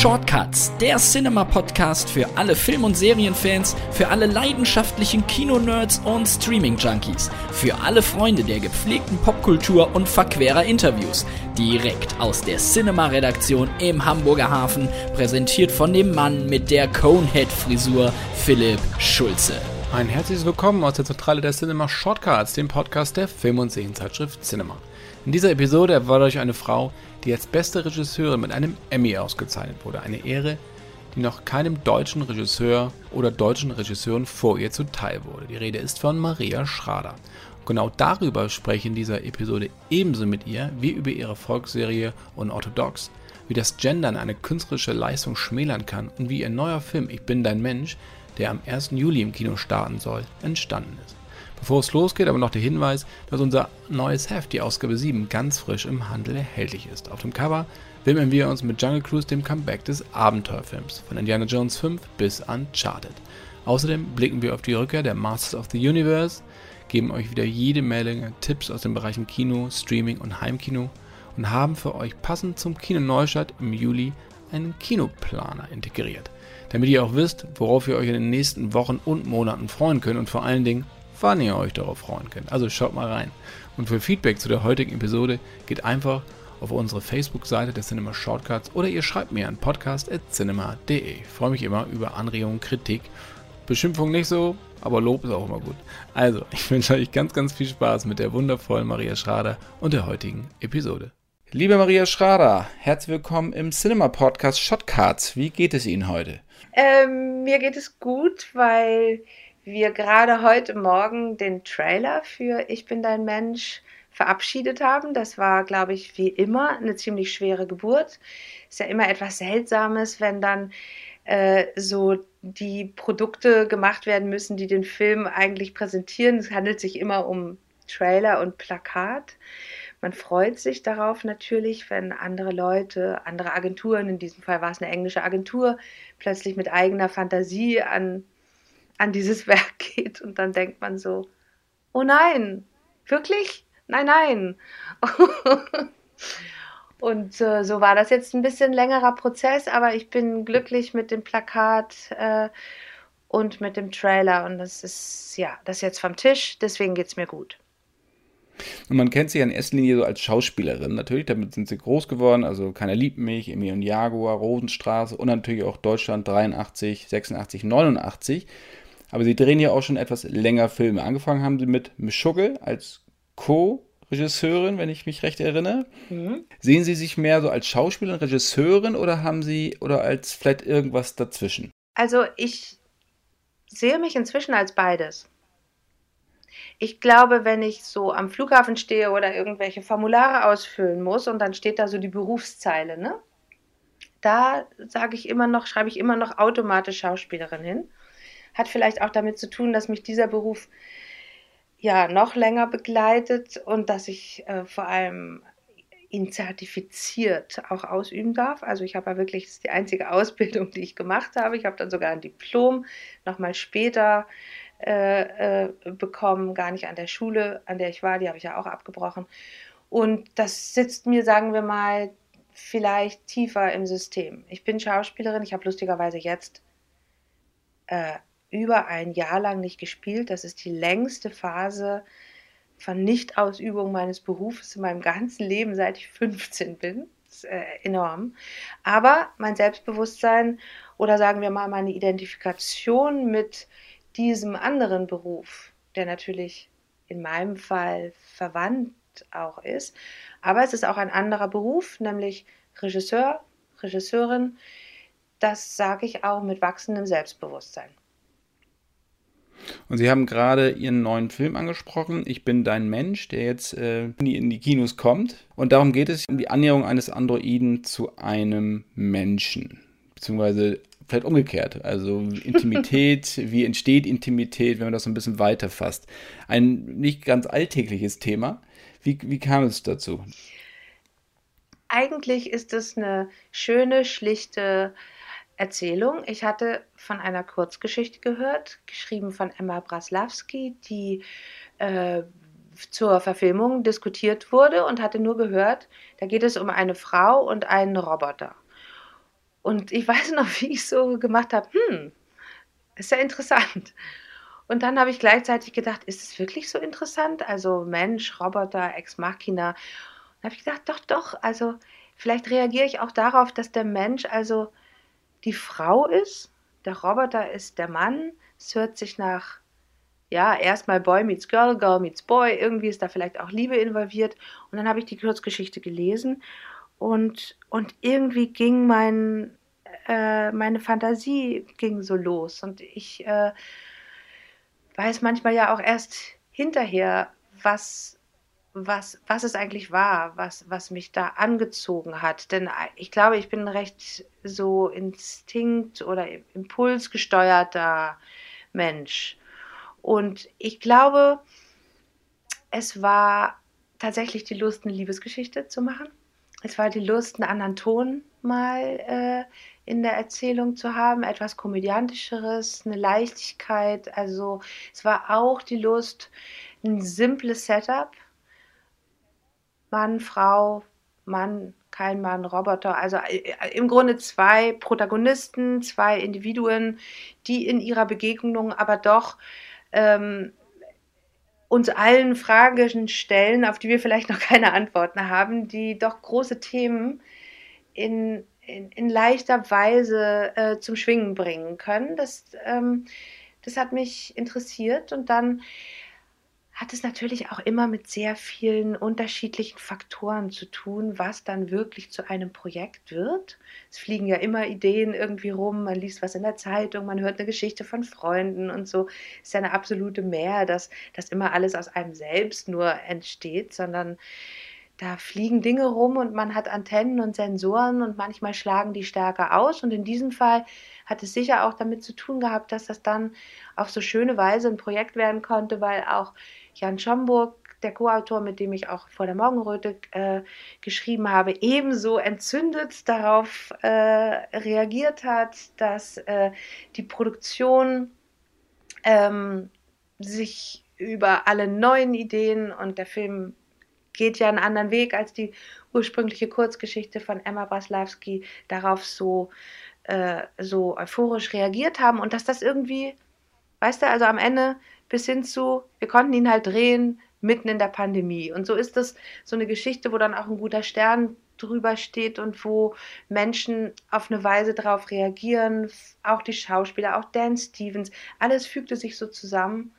Shortcuts, der Cinema-Podcast für alle Film- und Serienfans, für alle leidenschaftlichen Kinonerds und Streaming-Junkies, für alle Freunde der gepflegten Popkultur und verquerer Interviews. Direkt aus der Cinema-Redaktion im Hamburger Hafen, präsentiert von dem Mann mit der Conehead-Frisur, Philipp Schulze. Ein herzliches Willkommen aus der Zentrale der Cinema Shortcuts, dem Podcast der Film- und Serienzeitschrift Cinema. In dieser Episode erwartet euch eine Frau, die als beste Regisseurin mit einem Emmy ausgezeichnet wurde. Eine Ehre, die noch keinem deutschen Regisseur oder deutschen Regisseuren vor ihr zuteil wurde. Die Rede ist von Maria Schrader. Genau darüber spreche in dieser Episode ebenso mit ihr wie über ihre Volksserie Unorthodox, wie das Gendern eine künstlerische Leistung schmälern kann und wie ihr neuer Film Ich bin dein Mensch, der am 1. Juli im Kino starten soll, entstanden ist. Bevor es losgeht, aber noch der Hinweis, dass unser neues Heft, die Ausgabe 7, ganz frisch im Handel erhältlich ist. Auf dem Cover widmen wir uns mit Jungle Cruise dem Comeback des Abenteuerfilms, von Indiana Jones 5 bis Uncharted. Außerdem blicken wir auf die Rückkehr der Masters of the Universe, geben euch wieder jede Menge Tipps aus den Bereichen Kino, Streaming und Heimkino und haben für euch passend zum Kino-Neustart im Juli einen Kinoplaner integriert, damit ihr auch wisst, worauf ihr euch in den nächsten Wochen und Monaten freuen könnt und vor allen Dingen, wann ihr euch darauf freuen könnt. Also schaut mal rein. Und für Feedback zu der heutigen Episode geht einfach auf unsere Facebook-Seite der Cinema Shortcuts oder ihr schreibt mir an podcast.cinema.de. Ich freue mich immer über Anregungen, Kritik. Beschimpfung nicht so, aber Lob ist auch immer gut. Also, ich wünsche euch ganz, ganz viel Spaß mit der wundervollen Maria Schrader und der heutigen Episode. Liebe Maria Schrader, herzlich willkommen im Cinema Podcast Shotcards. Wie geht es Ihnen heute? Ähm, mir geht es gut, weil wir gerade heute Morgen den Trailer für Ich bin dein Mensch verabschiedet haben. Das war, glaube ich, wie immer eine ziemlich schwere Geburt. Ist ja immer etwas Seltsames, wenn dann äh, so die Produkte gemacht werden müssen, die den Film eigentlich präsentieren. Es handelt sich immer um Trailer und Plakat. Man freut sich darauf natürlich, wenn andere Leute, andere Agenturen, in diesem Fall war es eine englische Agentur, plötzlich mit eigener Fantasie an an dieses Werk geht und dann denkt man so, oh nein, wirklich? Nein, nein. und äh, so war das jetzt ein bisschen längerer Prozess, aber ich bin glücklich mit dem Plakat äh, und mit dem Trailer und das ist ja, das ist jetzt vom Tisch, deswegen geht es mir gut. Und man kennt sie ja in erster Linie so als Schauspielerin. Natürlich, damit sind sie groß geworden. Also Keiner liebt mich, Emil und Jaguar, Rosenstraße und natürlich auch Deutschland 83, 86, 89. Aber sie drehen ja auch schon etwas länger Filme. Angefangen haben sie mit Mischugge als Co-Regisseurin, wenn ich mich recht erinnere. Mhm. Sehen Sie sich mehr so als Schauspielerin, Regisseurin oder haben Sie oder als vielleicht irgendwas dazwischen? Also ich sehe mich inzwischen als beides. Ich glaube, wenn ich so am Flughafen stehe oder irgendwelche Formulare ausfüllen muss und dann steht da so die Berufszeile, ne? Da sage ich immer noch, schreibe ich immer noch automatisch Schauspielerin hin. Hat vielleicht auch damit zu tun, dass mich dieser Beruf ja noch länger begleitet und dass ich äh, vor allem ihn zertifiziert auch ausüben darf. Also ich habe ja wirklich, das ist die einzige Ausbildung, die ich gemacht habe. Ich habe dann sogar ein Diplom nochmal später äh, äh, bekommen, gar nicht an der Schule, an der ich war, die habe ich ja auch abgebrochen. Und das sitzt mir, sagen wir mal, vielleicht tiefer im System. Ich bin Schauspielerin, ich habe lustigerweise jetzt äh, über ein Jahr lang nicht gespielt. Das ist die längste Phase von Nichtausübung meines Berufes in meinem ganzen Leben, seit ich 15 bin. Das ist äh, enorm. Aber mein Selbstbewusstsein oder sagen wir mal meine Identifikation mit diesem anderen Beruf, der natürlich in meinem Fall verwandt auch ist, aber es ist auch ein anderer Beruf, nämlich Regisseur, Regisseurin. Das sage ich auch mit wachsendem Selbstbewusstsein. Und Sie haben gerade Ihren neuen Film angesprochen, Ich bin dein Mensch, der jetzt äh, in die Kinos kommt. Und darum geht es um die Annäherung eines Androiden zu einem Menschen. Beziehungsweise vielleicht umgekehrt. Also Intimität, wie entsteht Intimität, wenn man das so ein bisschen weiter fasst. Ein nicht ganz alltägliches Thema. Wie, wie kam es dazu? Eigentlich ist es eine schöne, schlichte Erzählung. Ich hatte von einer Kurzgeschichte gehört, geschrieben von Emma Braslawski, die äh, zur Verfilmung diskutiert wurde und hatte nur gehört, da geht es um eine Frau und einen Roboter. Und ich weiß noch, wie ich so gemacht habe, hm, ist ja interessant. Und dann habe ich gleichzeitig gedacht, ist es wirklich so interessant? Also Mensch, Roboter, Ex Machina. Und habe ich gedacht, doch, doch, also vielleicht reagiere ich auch darauf, dass der Mensch also die Frau ist, der Roboter ist der Mann. Es hört sich nach, ja, erstmal Boy meets Girl, Girl meets Boy. Irgendwie ist da vielleicht auch Liebe involviert. Und dann habe ich die Kurzgeschichte gelesen und, und irgendwie ging mein, äh, meine Fantasie ging so los. Und ich äh, weiß manchmal ja auch erst hinterher, was, was, was es eigentlich war, was, was mich da angezogen hat. Denn ich glaube, ich bin ein recht so instinkt- oder impulsgesteuerter Mensch. Und ich glaube, es war tatsächlich die Lust, eine Liebesgeschichte zu machen. Es war die Lust, einen anderen Ton mal äh, in der Erzählung zu haben, etwas komödiantischeres, eine Leichtigkeit. Also es war auch die Lust, ein simples Setup. Mann, Frau, Mann, kein Mann, Roboter. Also äh, im Grunde zwei Protagonisten, zwei Individuen, die in ihrer Begegnung aber doch ähm, uns allen Fragen stellen, auf die wir vielleicht noch keine Antworten haben, die doch große Themen in in, in leichter Weise äh, zum Schwingen bringen können. Das, ähm, das hat mich interessiert und dann hat es natürlich auch immer mit sehr vielen unterschiedlichen Faktoren zu tun, was dann wirklich zu einem Projekt wird. Es fliegen ja immer Ideen irgendwie rum, man liest was in der Zeitung, man hört eine Geschichte von Freunden und so. Es ist ja eine absolute Mehr, dass das immer alles aus einem selbst nur entsteht, sondern da fliegen Dinge rum und man hat Antennen und Sensoren und manchmal schlagen die stärker aus. Und in diesem Fall hat es sicher auch damit zu tun gehabt, dass das dann auf so schöne Weise ein Projekt werden konnte, weil auch Jan Schomburg, der Co-Autor, mit dem ich auch vor der Morgenröte äh, geschrieben habe, ebenso entzündet darauf äh, reagiert hat, dass äh, die Produktion ähm, sich über alle neuen Ideen und der Film geht ja einen anderen Weg als die ursprüngliche Kurzgeschichte von Emma Braslawski darauf so, äh, so euphorisch reagiert haben und dass das irgendwie, weißt du, also am Ende bis hin zu, wir konnten ihn halt drehen mitten in der Pandemie. Und so ist das so eine Geschichte, wo dann auch ein guter Stern drüber steht und wo Menschen auf eine Weise darauf reagieren, auch die Schauspieler, auch Dan Stevens, alles fügte sich so zusammen.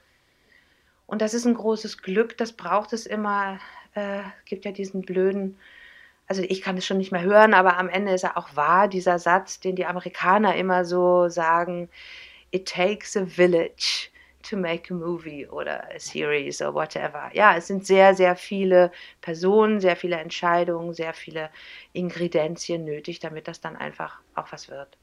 Und das ist ein großes Glück, das braucht es immer, äh, gibt ja diesen blöden, also ich kann es schon nicht mehr hören, aber am Ende ist er auch wahr, dieser Satz, den die Amerikaner immer so sagen, it takes a village to make a movie oder a series or whatever. Ja, es sind sehr, sehr viele Personen, sehr viele Entscheidungen, sehr viele Ingredienzien nötig, damit das dann einfach auch was wird.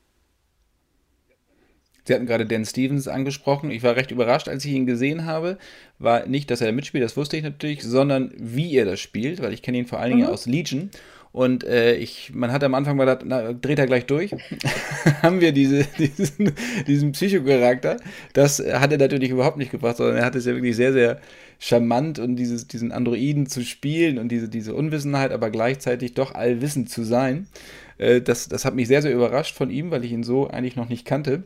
Sie hatten gerade Dan Stevens angesprochen. Ich war recht überrascht, als ich ihn gesehen habe. War nicht, dass er mitspielt, das wusste ich natürlich, sondern wie er das spielt, weil ich kenne ihn vor allen Dingen mhm. aus Legion. Und äh, ich, man hat am Anfang mal gedacht, na, dreht er gleich durch. Haben wir diese, diesen, diesen Psychocharakter. Das hat er natürlich überhaupt nicht gebracht, sondern er hat es ja wirklich sehr, sehr charmant und dieses, diesen Androiden zu spielen und diese, diese Unwissenheit, aber gleichzeitig doch allwissend zu sein. Äh, das, das hat mich sehr, sehr überrascht von ihm, weil ich ihn so eigentlich noch nicht kannte.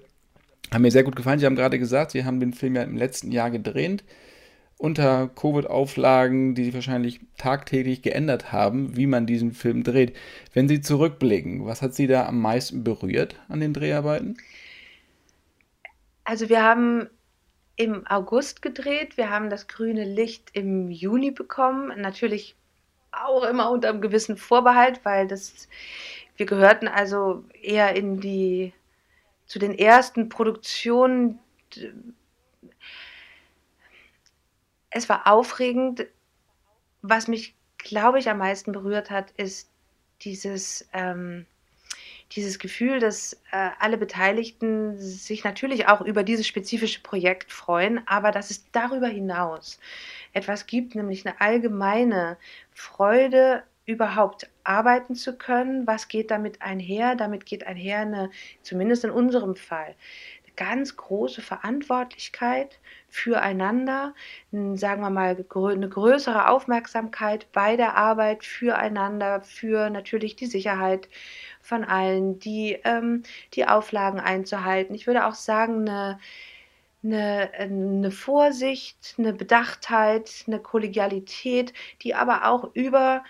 Haben mir sehr gut gefallen. Sie haben gerade gesagt, Sie haben den Film ja im letzten Jahr gedreht. Unter Covid-Auflagen, die sich wahrscheinlich tagtäglich geändert haben, wie man diesen Film dreht. Wenn Sie zurückblicken, was hat Sie da am meisten berührt an den Dreharbeiten? Also wir haben im August gedreht, wir haben das grüne Licht im Juni bekommen. Natürlich auch immer unter einem gewissen Vorbehalt, weil das, wir gehörten also eher in die zu den ersten Produktionen. Es war aufregend. Was mich, glaube ich, am meisten berührt hat, ist dieses, ähm, dieses Gefühl, dass äh, alle Beteiligten sich natürlich auch über dieses spezifische Projekt freuen, aber dass es darüber hinaus etwas gibt, nämlich eine allgemeine Freude überhaupt arbeiten zu können. Was geht damit einher? Damit geht einher eine, zumindest in unserem Fall, ganz große Verantwortlichkeit füreinander, sagen wir mal eine größere Aufmerksamkeit bei der Arbeit füreinander, für natürlich die Sicherheit von allen, die, ähm, die Auflagen einzuhalten. Ich würde auch sagen, eine, eine, eine Vorsicht, eine Bedachtheit, eine Kollegialität, die aber auch über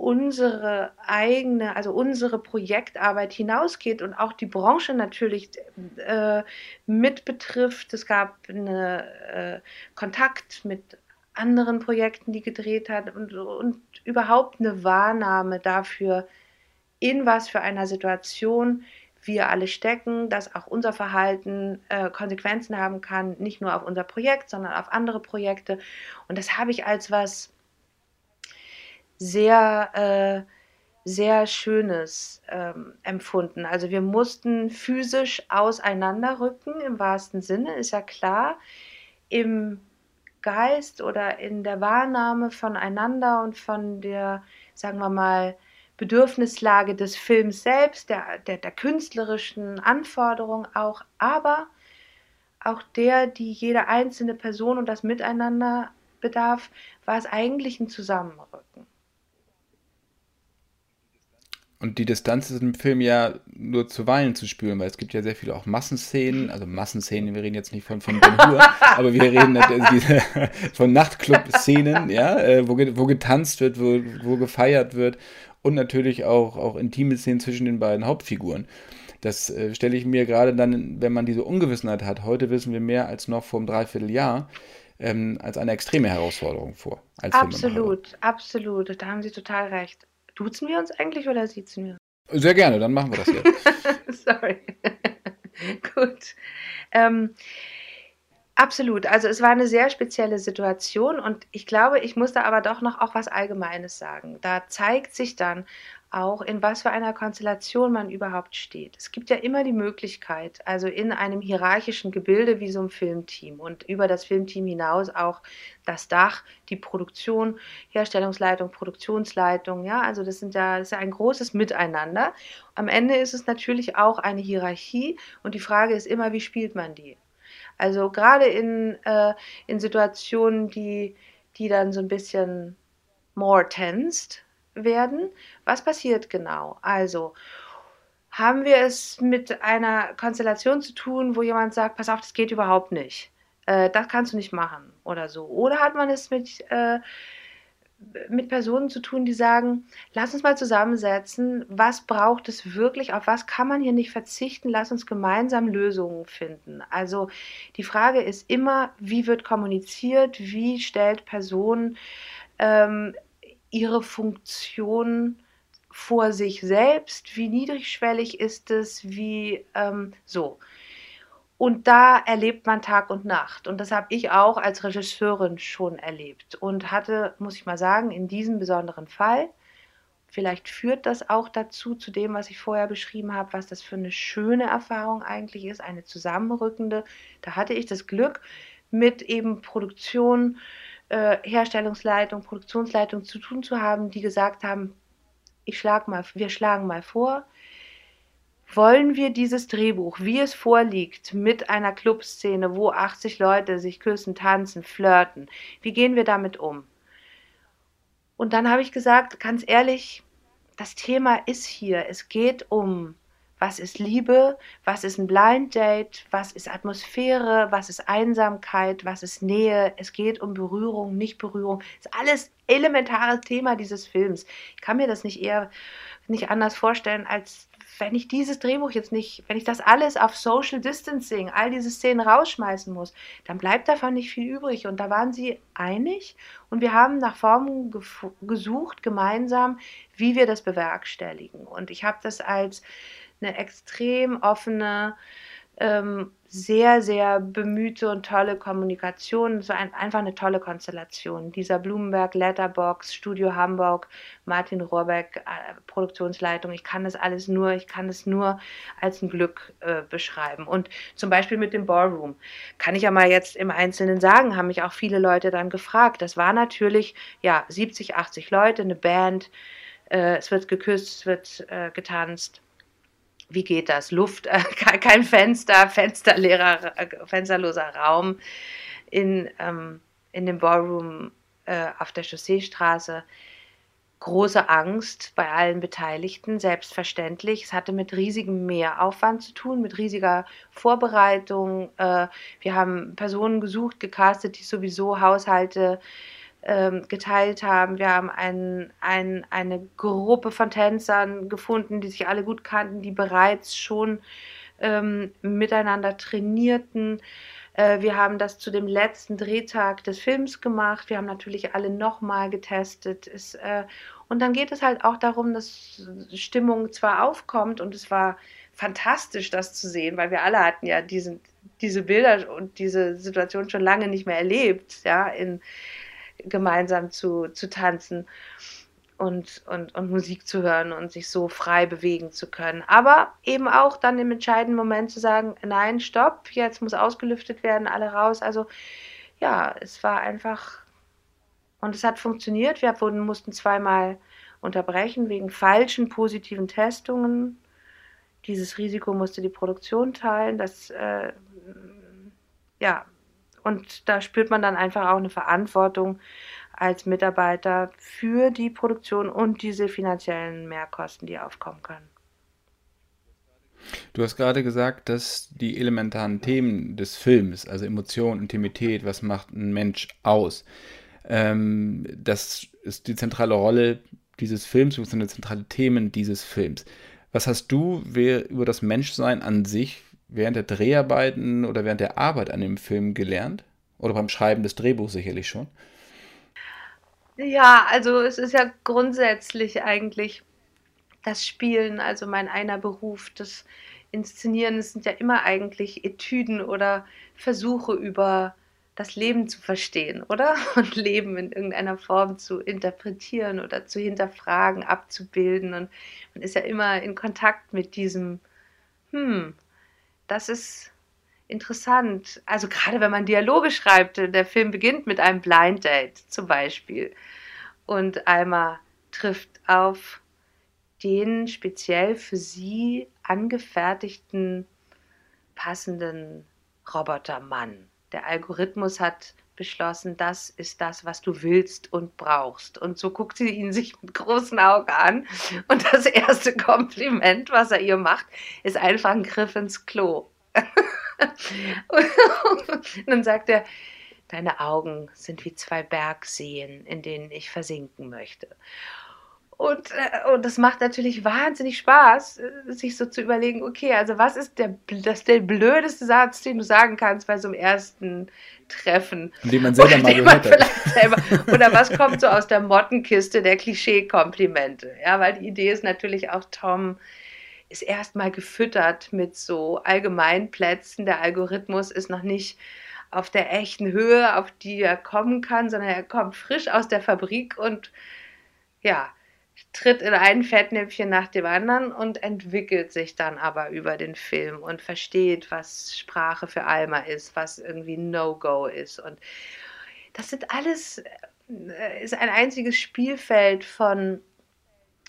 unsere eigene, also unsere Projektarbeit hinausgeht und auch die Branche natürlich äh, mit betrifft. Es gab einen äh, Kontakt mit anderen Projekten, die gedreht hat und, und überhaupt eine Wahrnahme dafür, in was für einer Situation wir alle stecken, dass auch unser Verhalten äh, Konsequenzen haben kann, nicht nur auf unser Projekt, sondern auf andere Projekte. Und das habe ich als was sehr, äh, sehr Schönes ähm, empfunden. Also wir mussten physisch auseinanderrücken, im wahrsten Sinne, ist ja klar. Im Geist oder in der Wahrnahme voneinander und von der, sagen wir mal, Bedürfnislage des Films selbst, der, der, der künstlerischen Anforderung auch, aber auch der, die jede einzelne Person und das Miteinander bedarf, war es eigentlich ein Zusammenrücken. Und die Distanz ist im Film ja nur zuweilen zu spüren, weil es gibt ja sehr viele auch Massenszenen, also Massenszenen, wir reden jetzt nicht von, von Ben Hur, aber wir reden diese, von Nachtclub-Szenen, ja, äh, wo, wo getanzt wird, wo, wo gefeiert wird und natürlich auch, auch intime Szenen zwischen den beiden Hauptfiguren. Das äh, stelle ich mir gerade dann, wenn man diese Ungewissenheit hat, heute wissen wir mehr als noch vor einem Dreivierteljahr, ähm, als eine extreme Herausforderung vor. absolut, absolut, da haben Sie total recht. Duzen wir uns eigentlich oder siezen wir? Sehr gerne, dann machen wir das jetzt. Sorry. Gut. Ähm, absolut. Also es war eine sehr spezielle Situation und ich glaube, ich musste aber doch noch auch was Allgemeines sagen. Da zeigt sich dann auch, in was für einer Konstellation man überhaupt steht. Es gibt ja immer die Möglichkeit, also in einem hierarchischen Gebilde wie so ein Filmteam und über das Filmteam hinaus auch das Dach, die Produktion, Herstellungsleitung, Produktionsleitung, ja, also das sind ja, das ist ja ein großes Miteinander. Am Ende ist es natürlich auch eine Hierarchie und die Frage ist immer, wie spielt man die? Also gerade in, äh, in Situationen, die, die dann so ein bisschen more tensed werden. Was passiert genau? Also haben wir es mit einer Konstellation zu tun, wo jemand sagt, pass auf, das geht überhaupt nicht. Äh, das kannst du nicht machen oder so. Oder hat man es mit, äh, mit Personen zu tun, die sagen, lass uns mal zusammensetzen, was braucht es wirklich, auf was kann man hier nicht verzichten, lass uns gemeinsam Lösungen finden. Also die Frage ist immer, wie wird kommuniziert, wie stellt Personen ähm, ihre Funktion vor sich selbst, wie niedrigschwellig ist es, wie ähm, so. Und da erlebt man Tag und Nacht. Und das habe ich auch als Regisseurin schon erlebt. Und hatte, muss ich mal sagen, in diesem besonderen Fall, vielleicht führt das auch dazu, zu dem, was ich vorher beschrieben habe, was das für eine schöne Erfahrung eigentlich ist, eine zusammenrückende. Da hatte ich das Glück, mit eben Produktion äh, Herstellungsleitung, Produktionsleitung zu tun zu haben, die gesagt haben, ich schlag mal, wir schlagen mal vor, wollen wir dieses Drehbuch, wie es vorliegt, mit einer Clubszene, wo 80 Leute sich küssen, tanzen, flirten, wie gehen wir damit um? Und dann habe ich gesagt, ganz ehrlich, das Thema ist hier. Es geht um was ist Liebe, was ist ein Blind Date, was ist Atmosphäre, was ist Einsamkeit, was ist Nähe. Es geht um Berührung, nicht Berührung. Das ist alles elementares Thema dieses Films. Ich kann mir das nicht eher nicht anders vorstellen, als wenn ich dieses Drehbuch jetzt nicht, wenn ich das alles auf Social Distancing, all diese Szenen rausschmeißen muss, dann bleibt davon nicht viel übrig. Und da waren sie einig und wir haben nach Formen gesucht, gemeinsam, wie wir das bewerkstelligen. Und ich habe das als eine extrem offene, ähm, sehr, sehr bemühte und tolle Kommunikation. So ein, einfach eine tolle Konstellation. Dieser Blumenberg, Letterbox, Studio Hamburg, Martin Rohrbeck, äh, Produktionsleitung. Ich kann das alles nur, ich kann es nur als ein Glück äh, beschreiben. Und zum Beispiel mit dem Ballroom. Kann ich ja mal jetzt im Einzelnen sagen, haben mich auch viele Leute dann gefragt. Das war natürlich, ja, 70, 80 Leute, eine Band. Äh, es wird geküsst, es wird äh, getanzt wie geht das? Luft, äh, kein Fenster, fensterleerer, äh, fensterloser Raum in, ähm, in dem Ballroom äh, auf der Chausseestraße. Große Angst bei allen Beteiligten, selbstverständlich. Es hatte mit riesigem Mehraufwand zu tun, mit riesiger Vorbereitung. Äh, wir haben Personen gesucht, gecastet, die sowieso Haushalte ähm, geteilt haben. Wir haben ein, ein, eine Gruppe von Tänzern gefunden, die sich alle gut kannten, die bereits schon ähm, miteinander trainierten. Äh, wir haben das zu dem letzten Drehtag des Films gemacht. Wir haben natürlich alle nochmal getestet. Es, äh, und dann geht es halt auch darum, dass Stimmung zwar aufkommt und es war fantastisch, das zu sehen, weil wir alle hatten ja diesen, diese Bilder und diese Situation schon lange nicht mehr erlebt, ja, in, gemeinsam zu, zu tanzen und, und, und Musik zu hören und sich so frei bewegen zu können. Aber eben auch dann im entscheidenden Moment zu sagen, nein, stopp, jetzt muss ausgelüftet werden, alle raus. Also ja, es war einfach und es hat funktioniert. Wir wurden, mussten zweimal unterbrechen wegen falschen positiven Testungen. Dieses Risiko musste die Produktion teilen. Das äh, ja, und da spürt man dann einfach auch eine Verantwortung als Mitarbeiter für die Produktion und diese finanziellen Mehrkosten, die aufkommen können. Du hast gerade gesagt, dass die elementaren Themen des Films, also Emotion, Intimität, was macht ein Mensch aus, ähm, das ist die zentrale Rolle dieses Films, beziehungsweise zentrale Themen dieses Films. Was hast du über das Menschsein an sich während der Dreharbeiten oder während der Arbeit an dem Film gelernt? Oder beim Schreiben des Drehbuchs sicherlich schon? Ja, also es ist ja grundsätzlich eigentlich das Spielen, also mein einer Beruf, das Inszenieren, es sind ja immer eigentlich Etüden oder Versuche über das Leben zu verstehen, oder? Und Leben in irgendeiner Form zu interpretieren oder zu hinterfragen, abzubilden. Und man ist ja immer in Kontakt mit diesem, hm, das ist interessant. Also gerade wenn man Dialoge schreibt, der Film beginnt mit einem Blind Date zum Beispiel. Und Alma trifft auf den speziell für sie angefertigten passenden Robotermann. Der Algorithmus hat beschlossen, das ist das, was du willst und brauchst. Und so guckt sie ihn sich mit großen Augen an. Und das erste Kompliment, was er ihr macht, ist einfach ein Griff ins Klo. und dann sagt er, deine Augen sind wie zwei Bergseen, in denen ich versinken möchte. Und, äh, und das macht natürlich wahnsinnig Spaß, äh, sich so zu überlegen, okay, also was ist der, das der blödeste Satz, den du sagen kannst bei so einem ersten Treffen? Den man selber mal gehört hat. Selber, oder was kommt so aus der Mottenkiste der Klischee-Komplimente? Ja, weil die Idee ist natürlich auch, Tom ist erstmal gefüttert mit so Allgemeinplätzen. Der Algorithmus ist noch nicht auf der echten Höhe, auf die er kommen kann, sondern er kommt frisch aus der Fabrik und ja, tritt in ein Fettnäpfchen nach dem anderen und entwickelt sich dann aber über den Film und versteht, was Sprache für Alma ist, was irgendwie No-Go ist. Und das sind alles, äh, ist ein einziges Spielfeld von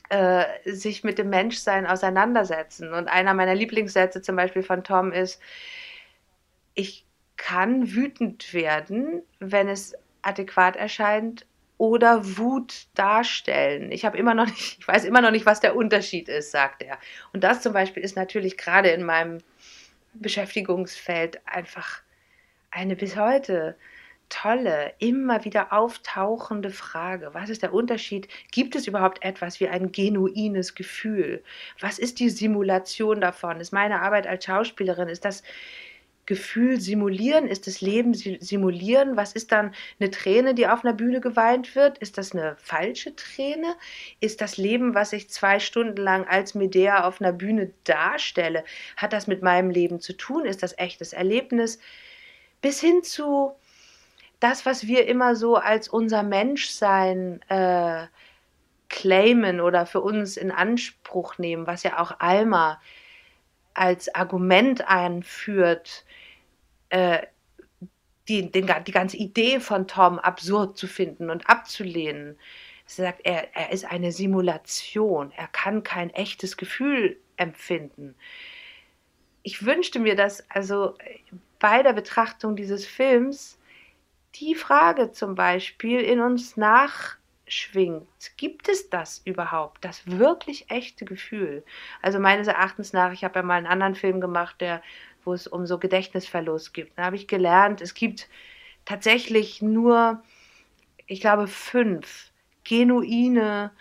äh, sich mit dem Menschsein auseinandersetzen. Und einer meiner Lieblingssätze zum Beispiel von Tom ist, ich kann wütend werden, wenn es adäquat erscheint, oder Wut darstellen. Ich habe immer noch nicht, ich weiß immer noch nicht, was der Unterschied ist, sagt er. Und das zum Beispiel ist natürlich gerade in meinem Beschäftigungsfeld einfach eine bis heute tolle, immer wieder auftauchende Frage. Was ist der Unterschied? Gibt es überhaupt etwas wie ein genuines Gefühl? Was ist die Simulation davon? Ist meine Arbeit als Schauspielerin, ist das Gefühl simulieren? Ist das Leben simulieren? Was ist dann eine Träne, die auf einer Bühne geweint wird? Ist das eine falsche Träne? Ist das Leben, was ich zwei Stunden lang als Medea auf einer Bühne darstelle, hat das mit meinem Leben zu tun? Ist das echtes Erlebnis? Bis hin zu das, was wir immer so als unser Menschsein äh, claimen oder für uns in Anspruch nehmen, was ja auch Alma als Argument einführt, äh, die, den, die ganze Idee von Tom absurd zu finden und abzulehnen. Sie sagt, er, er ist eine Simulation, er kann kein echtes Gefühl empfinden. Ich wünschte mir, dass also bei der Betrachtung dieses Films die Frage zum Beispiel in uns nachschwingt. Gibt es das überhaupt, das wirklich echte Gefühl? Also meines Erachtens nach, ich habe ja mal einen anderen Film gemacht, der, wo es um so Gedächtnisverlust gibt. Da habe ich gelernt, es gibt tatsächlich nur, ich glaube, fünf genuine,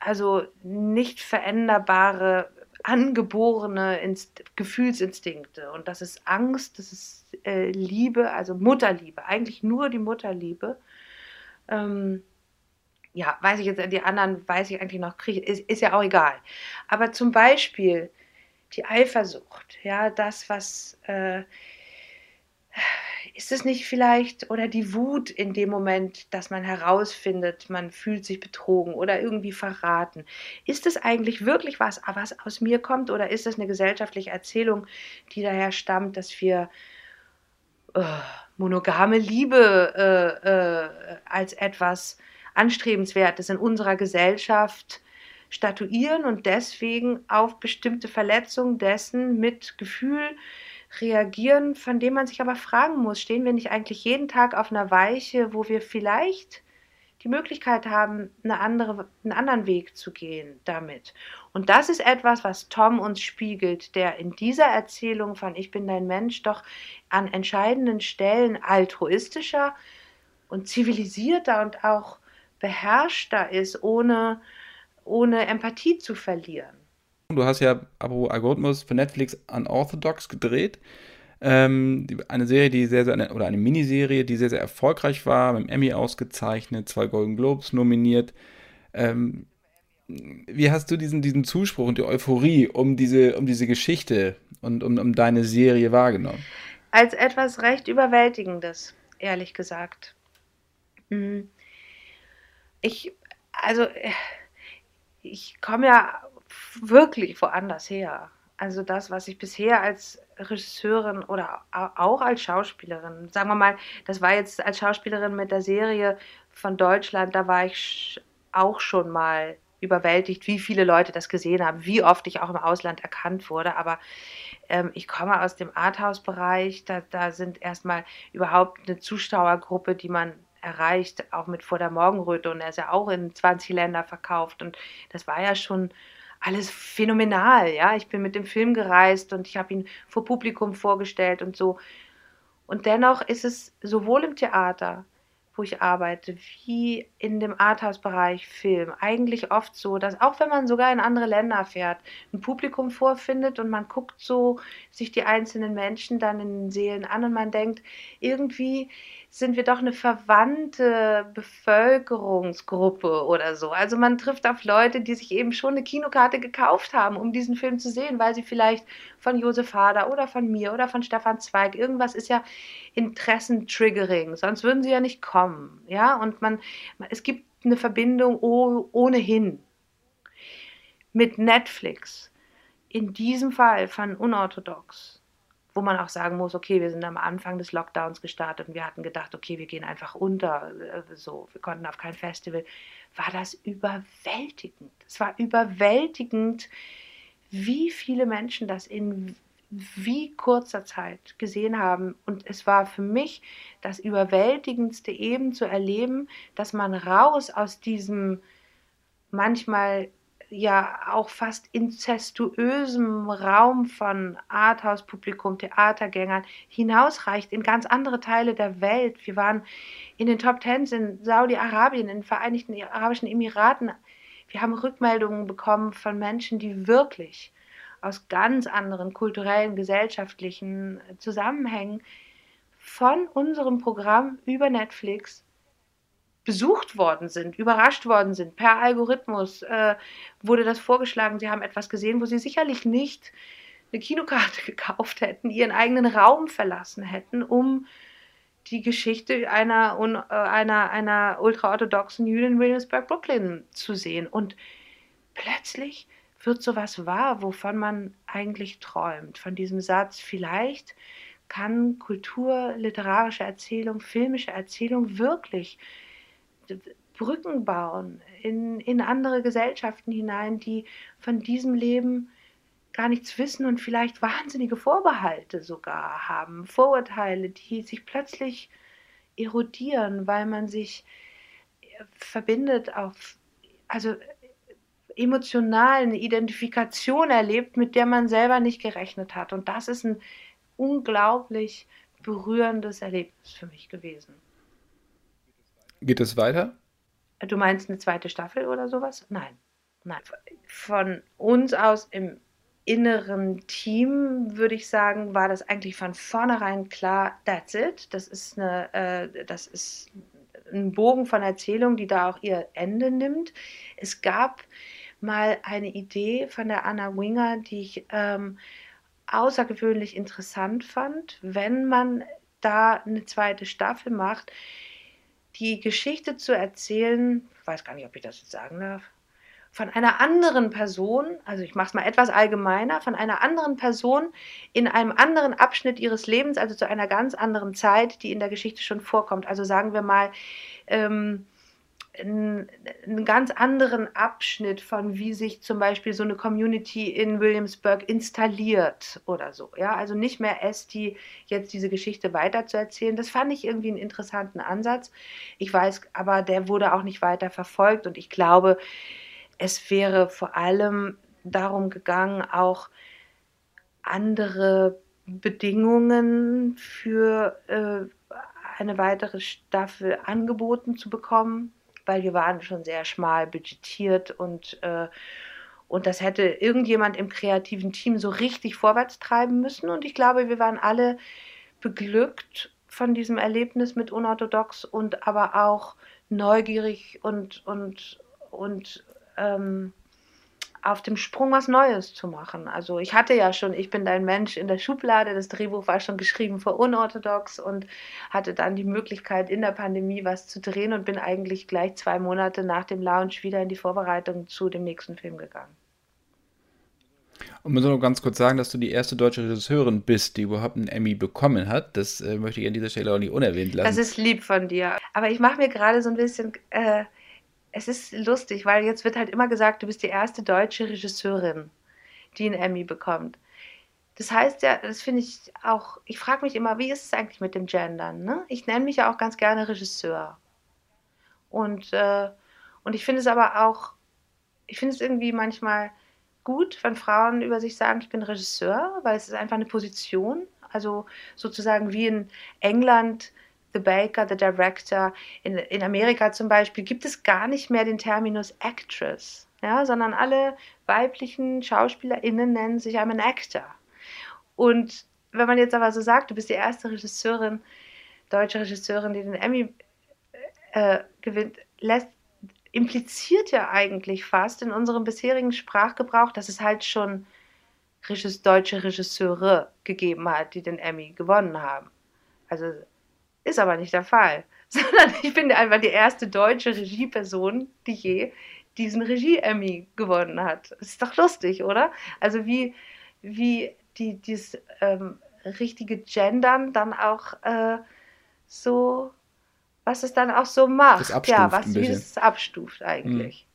also nicht veränderbare angeborene Inst Gefühlsinstinkte. Und das ist Angst, das ist äh, Liebe, also Mutterliebe, eigentlich nur die Mutterliebe. Ähm, ja, weiß ich jetzt, die anderen weiß ich eigentlich noch, kriege, ist, ist ja auch egal. Aber zum Beispiel die Eifersucht, ja, das, was äh, ist es nicht vielleicht oder die Wut in dem Moment, dass man herausfindet, man fühlt sich betrogen oder irgendwie verraten? Ist es eigentlich wirklich was, was aus mir kommt oder ist es eine gesellschaftliche Erzählung, die daher stammt, dass wir äh, monogame Liebe äh, äh, als etwas Anstrebenswertes in unserer Gesellschaft statuieren und deswegen auf bestimmte Verletzungen dessen mit Gefühl reagieren, von dem man sich aber fragen muss, stehen wir nicht eigentlich jeden Tag auf einer Weiche, wo wir vielleicht die Möglichkeit haben, eine andere, einen anderen Weg zu gehen damit. Und das ist etwas, was Tom uns spiegelt, der in dieser Erzählung von Ich bin dein Mensch doch an entscheidenden Stellen altruistischer und zivilisierter und auch beherrschter ist, ohne, ohne Empathie zu verlieren. Du hast ja Abo Algorithmus für Netflix Unorthodox gedreht. Ähm, eine Serie, die sehr, sehr, oder eine Miniserie, die sehr, sehr erfolgreich war, mit dem Emmy ausgezeichnet, zwei Golden Globes nominiert. Ähm, wie hast du diesen, diesen Zuspruch und die Euphorie um diese, um diese Geschichte und um, um deine Serie wahrgenommen? Als etwas recht Überwältigendes, ehrlich gesagt. Mhm. Ich, also, ich komme ja wirklich woanders her. Also das, was ich bisher als Regisseurin oder auch als Schauspielerin, sagen wir mal, das war jetzt als Schauspielerin mit der Serie von Deutschland, da war ich auch schon mal überwältigt, wie viele Leute das gesehen haben, wie oft ich auch im Ausland erkannt wurde. Aber ähm, ich komme aus dem Arthouse-Bereich, da, da sind erstmal überhaupt eine Zuschauergruppe, die man erreicht, auch mit Vor der Morgenröte und er ist ja auch in 20 Länder verkauft und das war ja schon alles phänomenal, ja. Ich bin mit dem Film gereist und ich habe ihn vor Publikum vorgestellt und so. Und dennoch ist es sowohl im Theater wo ich arbeite, wie in dem Arthouse-Bereich Film, eigentlich oft so, dass auch wenn man sogar in andere Länder fährt, ein Publikum vorfindet und man guckt so sich die einzelnen Menschen dann in den Seelen an und man denkt, irgendwie sind wir doch eine verwandte Bevölkerungsgruppe oder so. Also man trifft auf Leute, die sich eben schon eine Kinokarte gekauft haben, um diesen Film zu sehen, weil sie vielleicht von Josef Hader oder von mir oder von Stefan Zweig, irgendwas ist ja Interessentriggering, sonst würden sie ja nicht kommen. Ja, und man, es gibt eine Verbindung ohnehin mit Netflix. In diesem Fall von unorthodox, wo man auch sagen muss, okay, wir sind am Anfang des Lockdowns gestartet und wir hatten gedacht, okay, wir gehen einfach unter, äh, so, wir konnten auf kein Festival, war das überwältigend. Es war überwältigend, wie viele Menschen das in wie kurzer Zeit gesehen haben. Und es war für mich das Überwältigendste eben zu erleben, dass man raus aus diesem manchmal ja auch fast inzestuösem Raum von Arthouse-Publikum, Theatergängern hinausreicht in ganz andere Teile der Welt. Wir waren in den Top Tens in Saudi-Arabien, in den Vereinigten Arabischen Emiraten. Wir haben Rückmeldungen bekommen von Menschen, die wirklich aus ganz anderen kulturellen, gesellschaftlichen Zusammenhängen von unserem Programm über Netflix besucht worden sind, überrascht worden sind. Per Algorithmus äh, wurde das vorgeschlagen. Sie haben etwas gesehen, wo sie sicherlich nicht eine Kinokarte gekauft hätten, ihren eigenen Raum verlassen hätten, um die Geschichte einer, äh, einer, einer ultraorthodoxen Jüdin in Williamsburg, Brooklyn zu sehen. Und plötzlich wird sowas wahr, wovon man eigentlich träumt. Von diesem Satz, vielleicht kann Kultur, literarische Erzählung, filmische Erzählung wirklich Brücken bauen in, in andere Gesellschaften hinein, die von diesem Leben gar nichts wissen und vielleicht wahnsinnige Vorbehalte sogar haben, Vorurteile, die sich plötzlich erodieren, weil man sich äh, verbindet auf, also emotional eine Identifikation erlebt, mit der man selber nicht gerechnet hat. Und das ist ein unglaublich berührendes Erlebnis für mich gewesen. Geht es weiter? Du meinst eine zweite Staffel oder sowas? Nein. Nein. Von uns aus im inneren Team würde ich sagen, war das eigentlich von vornherein klar, that's it. Das ist eine, äh, das ist ein Bogen von Erzählung, die da auch ihr Ende nimmt. Es gab mal eine Idee von der Anna Winger, die ich ähm, außergewöhnlich interessant fand, wenn man da eine zweite Staffel macht, die Geschichte zu erzählen, ich weiß gar nicht, ob ich das jetzt sagen darf, von einer anderen Person, also ich mache es mal etwas allgemeiner, von einer anderen Person in einem anderen Abschnitt ihres Lebens, also zu einer ganz anderen Zeit, die in der Geschichte schon vorkommt. Also sagen wir mal, ähm, einen ganz anderen Abschnitt von, wie sich zum Beispiel so eine Community in Williamsburg installiert oder so. Ja, also nicht mehr Esti jetzt diese Geschichte weiterzuerzählen. Das fand ich irgendwie einen interessanten Ansatz. Ich weiß, aber der wurde auch nicht weiter verfolgt und ich glaube, es wäre vor allem darum gegangen, auch andere Bedingungen für äh, eine weitere Staffel angeboten zu bekommen weil wir waren schon sehr schmal budgetiert und, äh, und das hätte irgendjemand im kreativen Team so richtig vorwärts treiben müssen. Und ich glaube, wir waren alle beglückt von diesem Erlebnis mit Unorthodox und aber auch neugierig und, und, und ähm, auf dem Sprung was Neues zu machen. Also ich hatte ja schon, ich bin dein Mensch in der Schublade, das Drehbuch war schon geschrieben für unorthodox und hatte dann die Möglichkeit in der Pandemie was zu drehen und bin eigentlich gleich zwei Monate nach dem Launch wieder in die Vorbereitung zu dem nächsten Film gegangen. Und man soll noch ganz kurz sagen, dass du die erste deutsche Regisseurin bist, die überhaupt einen Emmy bekommen hat. Das äh, möchte ich an dieser Stelle auch nicht unerwähnt lassen. Das ist lieb von dir. Aber ich mache mir gerade so ein bisschen äh, es ist lustig, weil jetzt wird halt immer gesagt, du bist die erste deutsche Regisseurin, die einen Emmy bekommt. Das heißt ja, das finde ich auch, ich frage mich immer, wie ist es eigentlich mit dem Gendern? Ne? Ich nenne mich ja auch ganz gerne Regisseur. Und, äh, und ich finde es aber auch, ich finde es irgendwie manchmal gut, wenn Frauen über sich sagen, ich bin Regisseur, weil es ist einfach eine Position. Also sozusagen wie in England The Baker, The Director. In, in Amerika zum Beispiel gibt es gar nicht mehr den Terminus Actress, ja, sondern alle weiblichen SchauspielerInnen nennen sich an Actor. Und wenn man jetzt aber so sagt, du bist die erste Regisseurin, deutsche Regisseurin, die den Emmy äh, gewinnt, lässt, impliziert ja eigentlich fast in unserem bisherigen Sprachgebrauch, dass es halt schon deutsche Regisseure gegeben hat, die den Emmy gewonnen haben. Also ist aber nicht der Fall. Sondern ich bin einfach die erste deutsche Regieperson, die je diesen Regie-Emmy gewonnen hat. Das ist doch lustig, oder? Also wie, wie die, dieses ähm, richtige Gendern dann auch äh, so, was es dann auch so macht. ja, was, wie es abstuft eigentlich.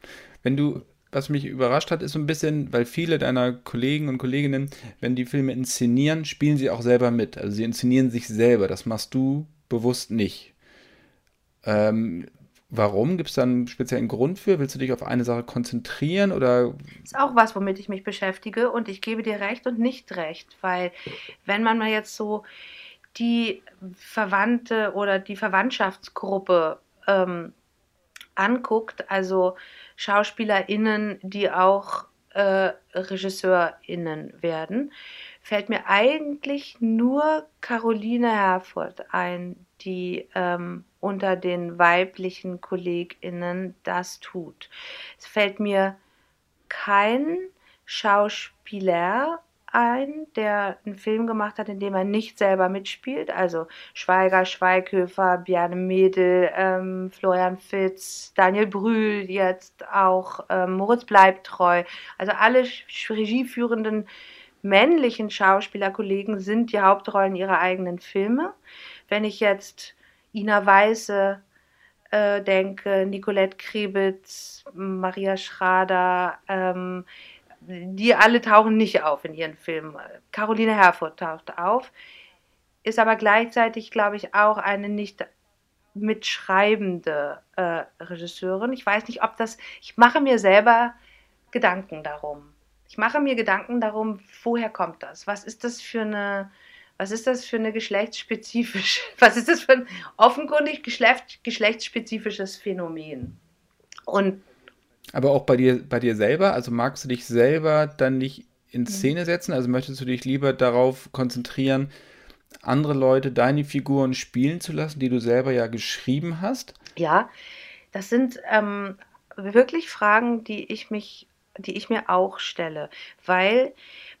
Hm. Wenn du was mich überrascht hat, ist so ein bisschen, weil viele deiner Kollegen und Kolleginnen, wenn die Filme inszenieren, spielen sie auch selber mit. Also sie inszenieren sich selber. Das machst du bewusst nicht. Ähm, warum? Gibt es da einen speziellen Grund für? Willst du dich auf eine Sache konzentrieren oder? Ist auch was, womit ich mich beschäftige und ich gebe dir recht und nicht recht, weil wenn man mal jetzt so die Verwandte oder die Verwandtschaftsgruppe ähm, anguckt, also SchauspielerInnen, die auch äh, RegisseurInnen werden, fällt mir eigentlich nur Caroline Herfurth ein, die ähm, unter den weiblichen KollegInnen das tut. Es fällt mir kein Schauspieler ein, der einen Film gemacht hat, in dem er nicht selber mitspielt. Also Schweiger, Schweighöfer, Bjarne Mädel, ähm, Florian Fitz, Daniel Brühl jetzt auch, ähm, Moritz Bleibtreu. Also alle regieführenden männlichen Schauspielerkollegen sind die Hauptrollen ihrer eigenen Filme. Wenn ich jetzt Ina Weiße äh, denke, Nicolette Krebitz, Maria Schrader, ähm, die alle tauchen nicht auf in ihren Filmen. Caroline Herfurth taucht auf, ist aber gleichzeitig, glaube ich, auch eine nicht mitschreibende äh, Regisseurin. Ich weiß nicht, ob das, ich mache mir selber Gedanken darum. Ich mache mir Gedanken darum, woher kommt das? Was ist das für eine, was ist das für eine geschlechtsspezifisch, was ist das für ein offenkundig geschlecht, geschlechtsspezifisches Phänomen? Und aber auch bei dir, bei dir selber, also magst du dich selber dann nicht in mhm. Szene setzen? Also möchtest du dich lieber darauf konzentrieren, andere Leute deine Figuren spielen zu lassen, die du selber ja geschrieben hast? Ja, das sind ähm, wirklich Fragen, die ich mich, die ich mir auch stelle, weil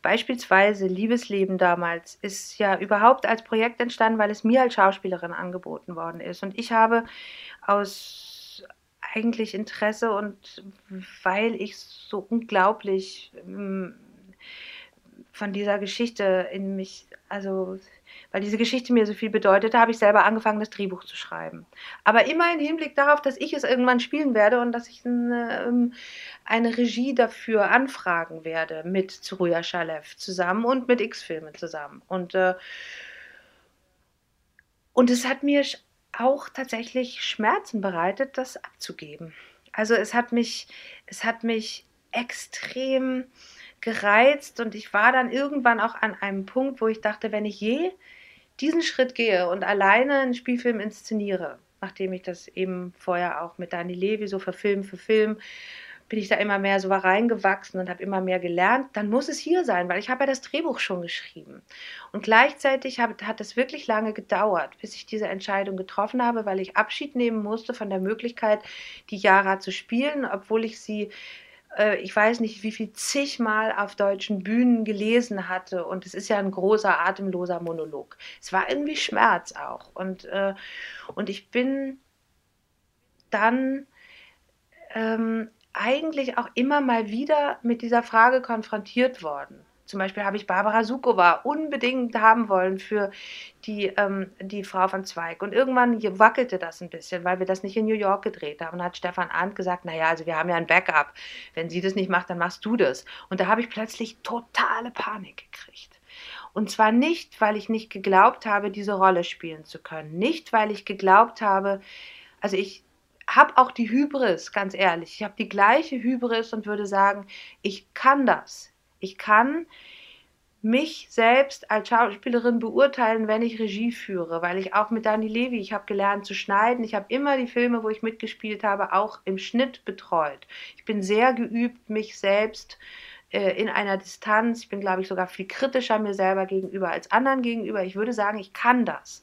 beispielsweise Liebesleben damals ist ja überhaupt als Projekt entstanden, weil es mir als Schauspielerin angeboten worden ist und ich habe aus eigentlich Interesse und weil ich so unglaublich ähm, von dieser Geschichte in mich, also weil diese Geschichte mir so viel bedeutete, habe ich selber angefangen, das Drehbuch zu schreiben. Aber immer im Hinblick darauf, dass ich es irgendwann spielen werde und dass ich eine, ähm, eine Regie dafür anfragen werde mit Zuruya Shalev zusammen und mit X-Filmen zusammen. Und, äh, und es hat mir auch tatsächlich Schmerzen bereitet, das abzugeben. Also es hat mich, es hat mich extrem gereizt und ich war dann irgendwann auch an einem Punkt, wo ich dachte, wenn ich je diesen Schritt gehe und alleine einen Spielfilm inszeniere, nachdem ich das eben vorher auch mit Dani Levi so für Film für Film bin ich da immer mehr so reingewachsen und habe immer mehr gelernt, dann muss es hier sein, weil ich habe ja das Drehbuch schon geschrieben. Und gleichzeitig hab, hat es wirklich lange gedauert, bis ich diese Entscheidung getroffen habe, weil ich Abschied nehmen musste von der Möglichkeit, die Yara zu spielen, obwohl ich sie äh, ich weiß nicht, wie viel zigmal auf deutschen Bühnen gelesen hatte. Und es ist ja ein großer, atemloser Monolog. Es war irgendwie Schmerz auch. Und, äh, und ich bin dann ähm, eigentlich auch immer mal wieder mit dieser Frage konfrontiert worden. Zum Beispiel habe ich Barbara Sukowa unbedingt haben wollen für die, ähm, die Frau von Zweig. Und irgendwann wackelte das ein bisschen, weil wir das nicht in New York gedreht haben. Und hat Stefan Arndt gesagt, naja, also wir haben ja ein Backup. Wenn sie das nicht macht, dann machst du das. Und da habe ich plötzlich totale Panik gekriegt. Und zwar nicht, weil ich nicht geglaubt habe, diese Rolle spielen zu können. Nicht, weil ich geglaubt habe, also ich habe auch die Hybris, ganz ehrlich. Ich habe die gleiche Hybris und würde sagen, ich kann das. Ich kann mich selbst als Schauspielerin beurteilen, wenn ich Regie führe, weil ich auch mit Dani Levi, ich habe gelernt zu schneiden, ich habe immer die Filme, wo ich mitgespielt habe, auch im Schnitt betreut. Ich bin sehr geübt, mich selbst äh, in einer Distanz, ich bin, glaube ich, sogar viel kritischer mir selber gegenüber als anderen gegenüber. Ich würde sagen, ich kann das.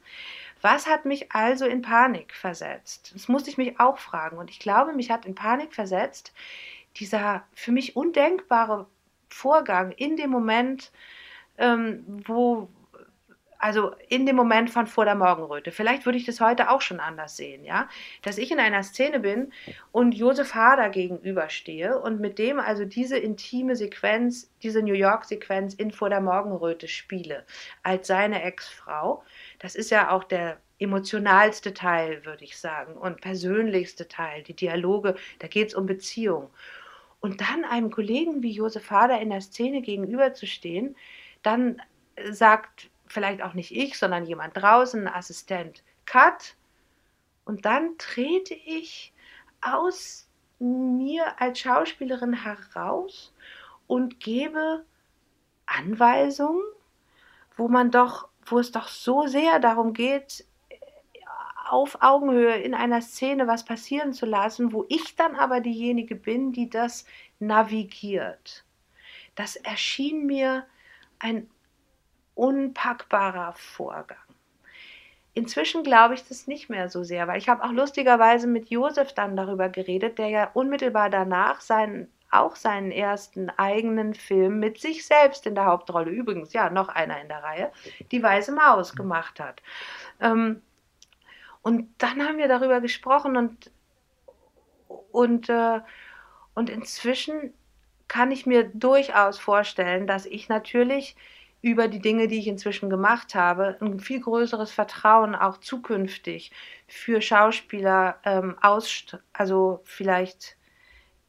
Was hat mich also in Panik versetzt? Das musste ich mich auch fragen. Und ich glaube, mich hat in Panik versetzt dieser für mich undenkbare Vorgang in dem Moment, ähm, wo, also in dem Moment von vor der Morgenröte. Vielleicht würde ich das heute auch schon anders sehen, ja, dass ich in einer Szene bin und Josef Hader gegenüberstehe und mit dem also diese intime Sequenz, diese New York Sequenz in vor der Morgenröte spiele als seine Ex-Frau. Das ist ja auch der emotionalste Teil, würde ich sagen, und persönlichste Teil, die Dialoge, da geht es um Beziehung. Und dann einem Kollegen wie Josef Hader in der Szene gegenüberzustehen, dann sagt vielleicht auch nicht ich, sondern jemand draußen, Assistent, Cut. Und dann trete ich aus mir als Schauspielerin heraus und gebe Anweisungen, wo man doch, wo es doch so sehr darum geht, auf Augenhöhe in einer Szene was passieren zu lassen, wo ich dann aber diejenige bin, die das navigiert. Das erschien mir ein unpackbarer Vorgang. Inzwischen glaube ich das nicht mehr so sehr, weil ich habe auch lustigerweise mit Josef dann darüber geredet, der ja unmittelbar danach seinen auch seinen ersten eigenen Film mit sich selbst in der Hauptrolle, übrigens ja noch einer in der Reihe, die Weiße Maus gemacht hat. Ähm, und dann haben wir darüber gesprochen und, und, äh, und inzwischen kann ich mir durchaus vorstellen, dass ich natürlich über die Dinge, die ich inzwischen gemacht habe, ein viel größeres Vertrauen auch zukünftig für Schauspieler ähm, aus, also vielleicht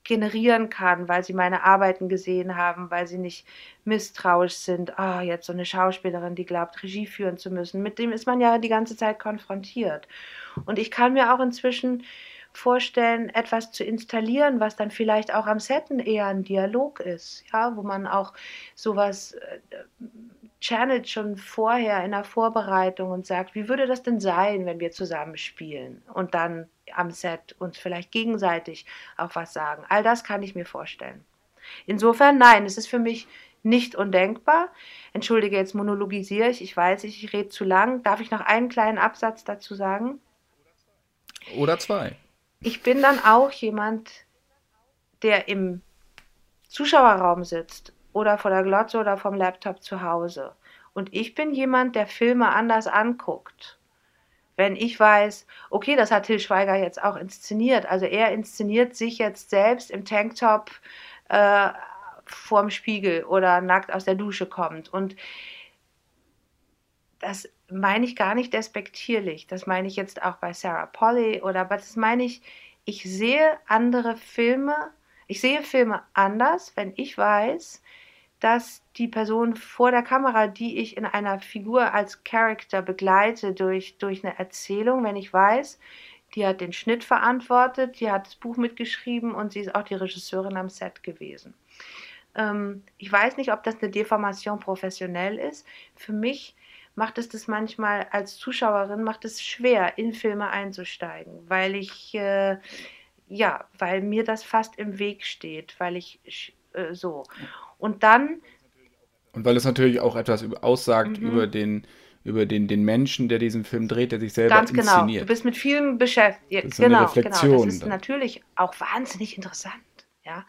generieren kann, weil sie meine Arbeiten gesehen haben, weil sie nicht misstrauisch sind. Ah, oh, jetzt so eine Schauspielerin, die glaubt, Regie führen zu müssen. Mit dem ist man ja die ganze Zeit konfrontiert. Und ich kann mir auch inzwischen vorstellen, etwas zu installieren, was dann vielleicht auch am Setten eher ein Dialog ist, ja, wo man auch sowas äh, channelt schon vorher in der Vorbereitung und sagt, wie würde das denn sein, wenn wir zusammen spielen und dann am Set uns vielleicht gegenseitig auch was sagen. All das kann ich mir vorstellen. Insofern, nein, es ist für mich nicht undenkbar. Entschuldige, jetzt monologisiere ich. Ich weiß, ich rede zu lang. Darf ich noch einen kleinen Absatz dazu sagen? Oder zwei. Ich bin dann auch jemand, der im Zuschauerraum sitzt oder vor der Glotze oder vom Laptop zu Hause. Und ich bin jemand, der Filme anders anguckt. Wenn ich weiß, okay, das hat Till Schweiger jetzt auch inszeniert. Also er inszeniert sich jetzt selbst im Tanktop äh, vorm Spiegel oder nackt aus der Dusche kommt. Und das meine ich gar nicht despektierlich. Das meine ich jetzt auch bei Sarah Polly oder aber das meine ich, ich sehe andere Filme, ich sehe Filme anders, wenn ich weiß, dass die Person vor der Kamera, die ich in einer Figur als Character begleite durch, durch eine Erzählung, wenn ich weiß, die hat den Schnitt verantwortet, die hat das Buch mitgeschrieben und sie ist auch die Regisseurin am Set gewesen. Ähm, ich weiß nicht, ob das eine Deformation professionell ist. Für mich macht es das manchmal als Zuschauerin macht es schwer, in Filme einzusteigen, weil ich äh, ja, weil mir das fast im Weg steht, weil ich äh, so. Und dann. Und weil es natürlich auch etwas aussagt mhm. über den über den, den Menschen, der diesen Film dreht, der sich selber Ganz genau. inszeniert. Du bist mit vielen beschäftigt. Das ist genau, eine Reflexion genau. Das ist dann. natürlich auch wahnsinnig interessant. Ja,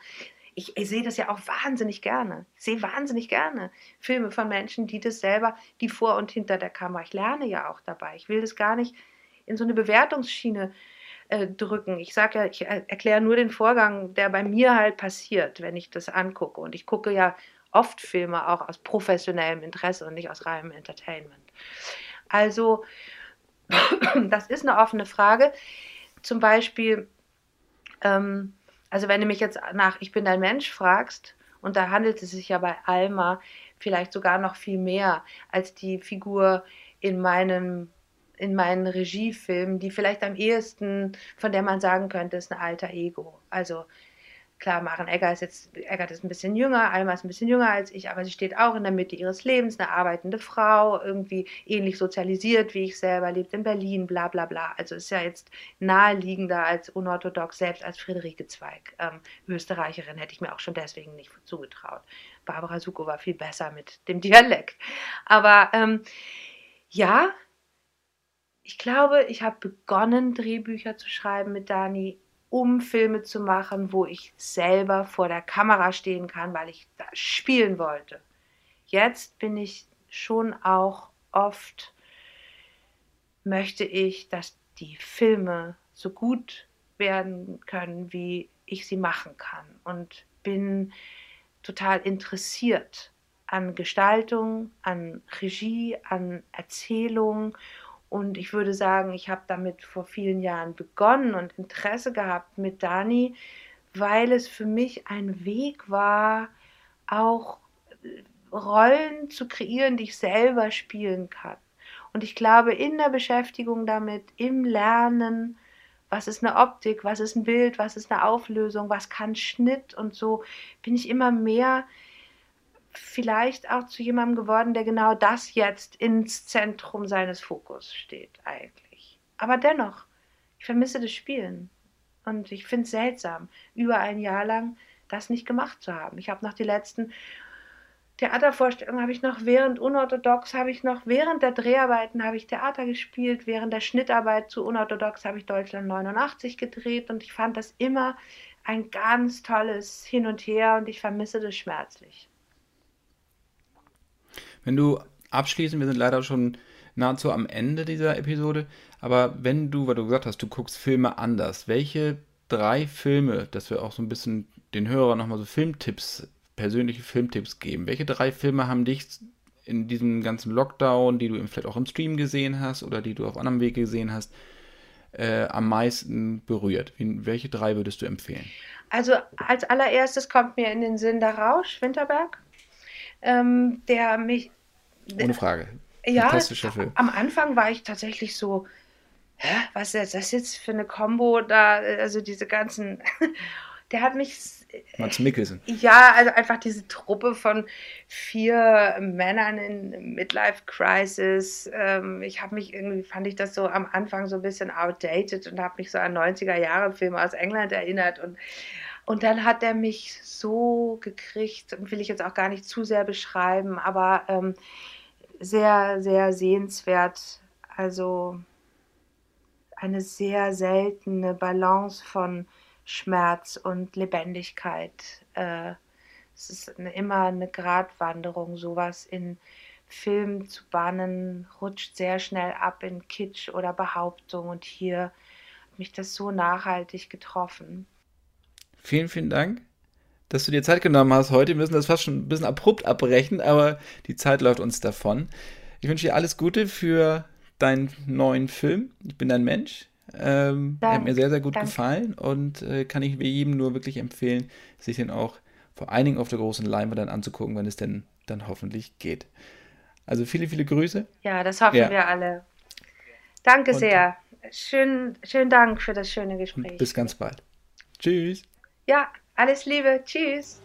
ich, ich, sehe das ja auch wahnsinnig gerne. Ich sehe wahnsinnig gerne Filme von Menschen, die das selber, die vor und hinter der Kamera. Ich lerne ja auch dabei. Ich will das gar nicht in so eine Bewertungsschiene äh, drücken. Ich sage ja, ich erkläre nur den Vorgang, der bei mir halt passiert, wenn ich das angucke. Und ich gucke ja oft Filme auch aus professionellem Interesse und nicht aus reinem Entertainment. Also, das ist eine offene Frage. Zum Beispiel, ähm, also wenn du mich jetzt nach Ich bin dein Mensch fragst, und da handelt es sich ja bei Alma vielleicht sogar noch viel mehr als die Figur in meinem in meinen Regiefilmen, die vielleicht am ehesten, von der man sagen könnte, ist ein alter Ego. Also Klar, Maren Egger ist jetzt, Eggert ist ein bisschen jünger, Alma ist ein bisschen jünger als ich, aber sie steht auch in der Mitte ihres Lebens, eine arbeitende Frau, irgendwie ähnlich sozialisiert wie ich selber, lebt in Berlin, bla bla bla. Also ist ja jetzt naheliegender als unorthodox, selbst als Friederike Zweig. Ähm, Österreicherin hätte ich mir auch schon deswegen nicht zugetraut. Barbara Suko war viel besser mit dem Dialekt. Aber ähm, ja, ich glaube, ich habe begonnen, Drehbücher zu schreiben mit Dani um Filme zu machen, wo ich selber vor der Kamera stehen kann, weil ich da spielen wollte. Jetzt bin ich schon auch oft, möchte ich, dass die Filme so gut werden können, wie ich sie machen kann und bin total interessiert an Gestaltung, an Regie, an Erzählung und ich würde sagen, ich habe damit vor vielen Jahren begonnen und Interesse gehabt mit Dani, weil es für mich ein Weg war, auch äh, Rollen zu kreieren, die ich selber spielen kann. Und ich glaube, in der Beschäftigung damit, im Lernen, was ist eine Optik, was ist ein Bild, was ist eine Auflösung, was kann Schnitt und so, bin ich immer mehr vielleicht auch zu jemandem geworden, der genau das jetzt ins Zentrum seines Fokus steht eigentlich. Aber dennoch, ich vermisse das Spielen. Und ich finde es seltsam, über ein Jahr lang das nicht gemacht zu haben. Ich habe noch die letzten Theatervorstellungen, habe ich noch während Unorthodox, habe ich noch während der Dreharbeiten habe ich Theater gespielt, während der Schnittarbeit zu Unorthodox habe ich Deutschland 89 gedreht und ich fand das immer ein ganz tolles Hin und Her und ich vermisse das schmerzlich. Wenn du abschließend, wir sind leider schon nahezu am Ende dieser Episode, aber wenn du, weil du gesagt hast, du guckst Filme anders, welche drei Filme, dass wir auch so ein bisschen den Hörern nochmal so Filmtipps, persönliche Filmtipps geben, welche drei Filme haben dich in diesem ganzen Lockdown, die du vielleicht auch im Stream gesehen hast oder die du auf anderem Weg gesehen hast, äh, am meisten berührt? Wie, welche drei würdest du empfehlen? Also als allererstes kommt mir in den Sinn der Rausch, Winterberg, ähm, der mich... Ohne Frage. Ja, am Anfang war ich tatsächlich so, hä, was ist das jetzt für eine Combo da, also diese ganzen, der hat mich, Mats Mikkelsen. ja, also einfach diese Truppe von vier Männern in Midlife Crisis, ähm, ich habe mich irgendwie, fand ich das so am Anfang so ein bisschen outdated und habe mich so an 90er Jahre Filme aus England erinnert und und dann hat er mich so gekriegt, will ich jetzt auch gar nicht zu sehr beschreiben, aber ähm, sehr, sehr sehenswert. Also eine sehr seltene Balance von Schmerz und Lebendigkeit. Äh, es ist eine, immer eine Gratwanderung, sowas in Film zu bannen, rutscht sehr schnell ab in Kitsch oder Behauptung und hier hat mich das so nachhaltig getroffen. Vielen, vielen Dank, dass du dir Zeit genommen hast heute. Wir müssen das fast schon ein bisschen abrupt abbrechen, aber die Zeit läuft uns davon. Ich wünsche dir alles Gute für deinen neuen Film. Ich bin ein Mensch. Ähm, er hat mir sehr, sehr gut Danke. gefallen und äh, kann ich jedem nur wirklich empfehlen, sich den auch vor allen Dingen auf der großen Leinwand dann anzugucken, wenn es denn dann hoffentlich geht. Also viele, viele Grüße. Ja, das hoffen Ja. wir alle. Danke Und- sehr. Schön, schönen Dank für das schöne Gespräch. bis ganz bald. Tschüss. Ja, alles Liebe. Tschüss.